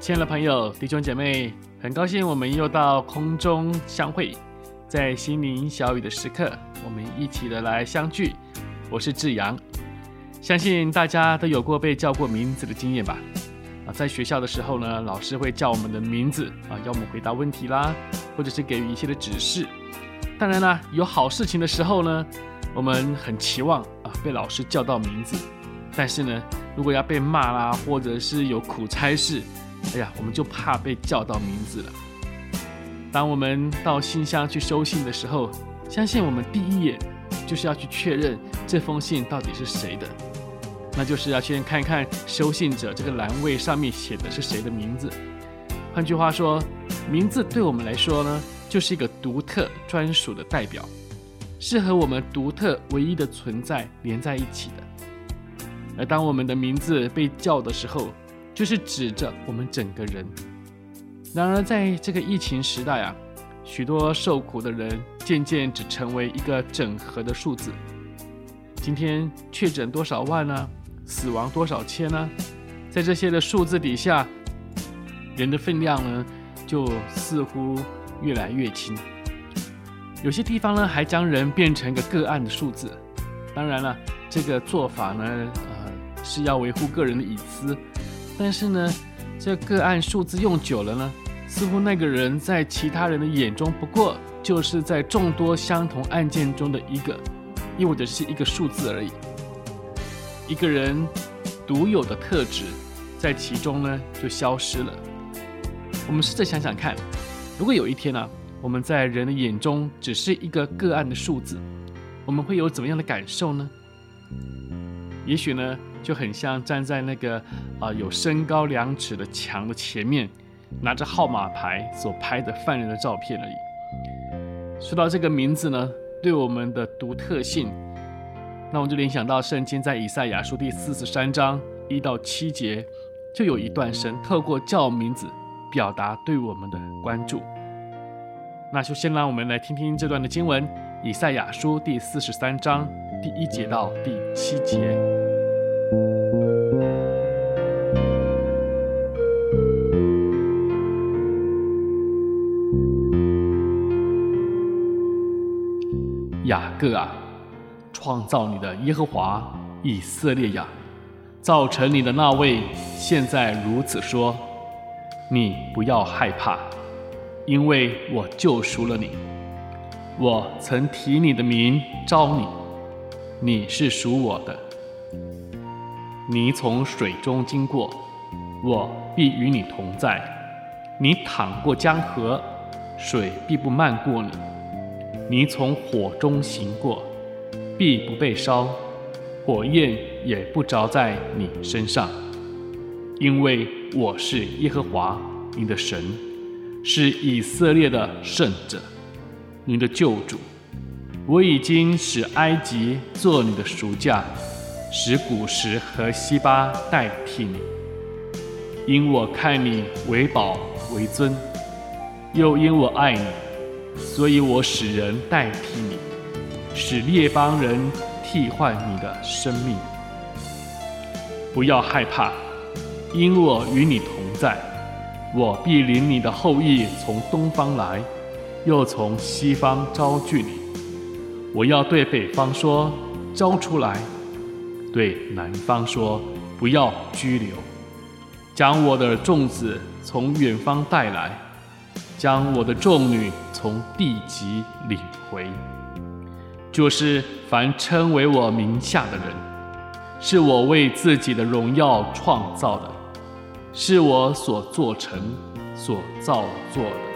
亲爱的朋友、弟兄姐妹，很高兴我们又到空中相会，在心灵小雨的时刻，我们一起的来相聚。我是志阳，相信大家都有过被叫过名字的经验吧？啊，在学校的时候呢，老师会叫我们的名字啊，要我们回答问题啦，或者是给予一些的指示。当然啦，有好事情的时候呢，我们很期望啊被老师叫到名字。但是呢，如果要被骂啦，或者是有苦差事，哎呀，我们就怕被叫到名字了。当我们到信箱去收信的时候，相信我们第一眼就是要去确认这封信到底是谁的，那就是要先看看收信者这个栏位上面写的是谁的名字。换句话说，名字对我们来说呢，就是一个独特专属的代表，是和我们独特唯一的存在连在一起的。而当我们的名字被叫的时候，就是指着我们整个人。然而，在这个疫情时代啊，许多受苦的人渐渐只成为一个整合的数字。今天确诊多少万呢？死亡多少千呢？在这些的数字底下，人的分量呢，就似乎越来越轻。有些地方呢，还将人变成一个个案的数字。当然了，这个做法呢，呃，是要维护个人的隐私。但是呢，这个案数字用久了呢，似乎那个人在其他人的眼中，不过就是在众多相同案件中的一个，又或者是一个数字而已。一个人独有的特质，在其中呢就消失了。我们试着想想看，如果有一天呢，我们在人的眼中只是一个个案的数字，我们会有怎么样的感受呢？也许呢，就很像站在那个啊、有身高两尺的墙的前面，拿着号码牌所拍的犯人的照片而已。说到这个名字呢，对我们的独特性，那我们就联想到圣经在以赛亚书第四十三章一到七节，就有一段神透过叫名字表达对我们的关注。那就先让我们来听听这段的经文，以赛亚书第四十三章第一节到第七节。雅各啊，创造你的耶和华以色列呀，造成你的那位现在如此说：你不要害怕，因为我救赎了你。我曾提你的名召你，你是属我的。你从水中经过，我必与你同在；你淌过江河，水必不漫过你。你从火中行过，必不被烧，火焰也不着在你身上，因为我是耶和华你的神，是以色列的圣者，你的救主。我已经使埃及做你的赎价，使古实和西巴代替你，因我看你为宝为尊，又因我爱你。所以我使人代替你，使列邦人替换你的生命。不要害怕，因我与你同在。我必领你的后裔从东方来，又从西方招聚你。我要对北方说：招出来；对南方说：不要拘留。将我的众子从远方带来。将我的众女从地极领回，就是凡称为我名下的人，是我为自己的荣耀创造的，是我所做成、所造作的。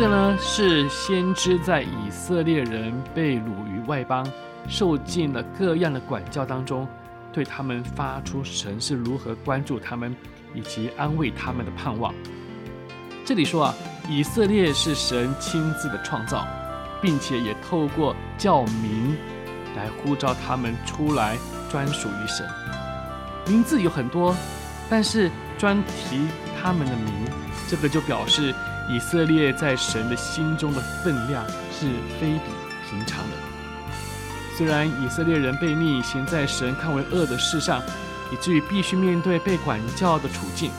个呢，是先知在以色列人被掳于外邦，受尽了各样的管教当中，对他们发出神是如何关注他们以及安慰他们的盼望。这里说啊，以色列是神亲自的创造，并且也透过叫名来呼召他们出来，专属于神。名字有很多，但是专提他们的名，这个就表示。以色列在神的心中的分量是非比平常的。虽然以色列人悖逆，行在神看为恶的事上，以至于必须面对被管教的处境。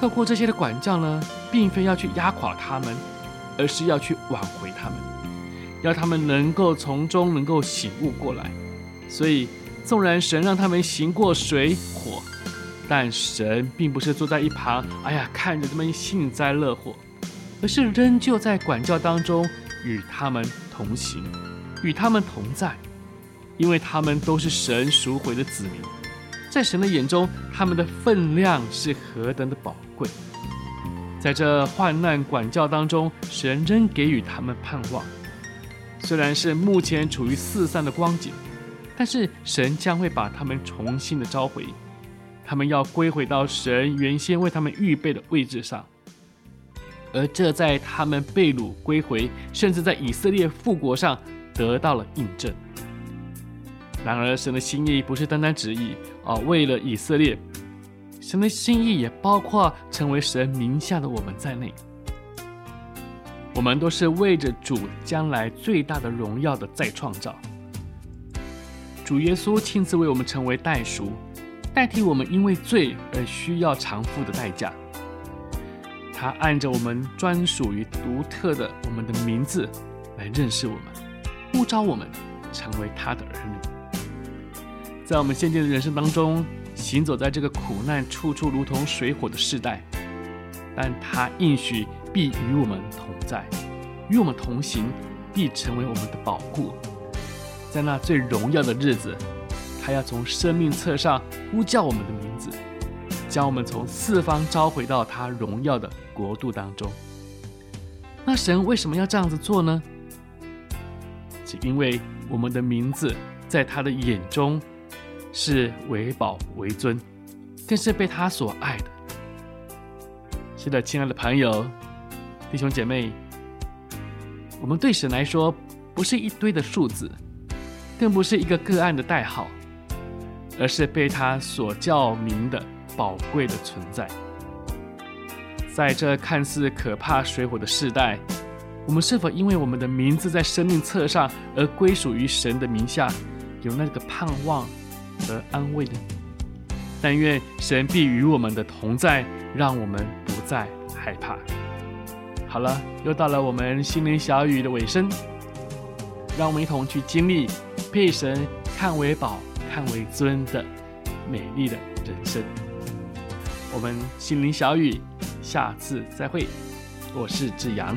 透过这些的管教呢，并非要去压垮他们，而是要去挽回他们，要他们能够从中能够醒悟过来。所以，纵然神让他们行过水火，但神并不是坐在一旁，哎呀，看着他们幸灾乐祸。而是仍旧在管教当中与他们同行，与他们同在，因为他们都是神赎回的子民，在神的眼中，他们的分量是何等的宝贵。在这患难管教当中，神仍给予他们盼望。虽然是目前处于四散的光景，但是神将会把他们重新的召回，他们要归回到神原先为他们预备的位置上。而这在他们被掳归回，甚至在以色列复国上得到了印证。然而，神的心意不是单单旨意啊，为了以色列，神的心意也包括成为神名下的我们在内。我们都是为着主将来最大的荣耀的再创造。主耶稣亲自为我们成为代赎，代替我们因为罪而需要偿付的代价。他按着我们专属于独特的我们的名字来认识我们，呼召我们成为他的儿女。在我们现今的人生当中，行走在这个苦难处处如同水火的世代，但他应许必与我们同在，与我们同行，必成为我们的保护。在那最荣耀的日子，他要从生命册上呼叫我们的名字。将我们从四方召回到他荣耀的国度当中。那神为什么要这样子做呢？是因为我们的名字在他的眼中是为宝为尊，更是被他所爱的。是的，亲爱的朋友、弟兄姐妹，我们对神来说不是一堆的数字，更不是一个个案的代号，而是被他所叫名的。宝贵的存在，在这看似可怕水火的世代，我们是否因为我们的名字在生命册上而归属于神的名下，有那个盼望和安慰呢？但愿神必与我们的同在，让我们不再害怕。好了，又到了我们心灵小雨的尾声，让我们一同去经历被神看为宝、看为尊的美丽的人生。我们心灵小雨，下次再会。我是志阳。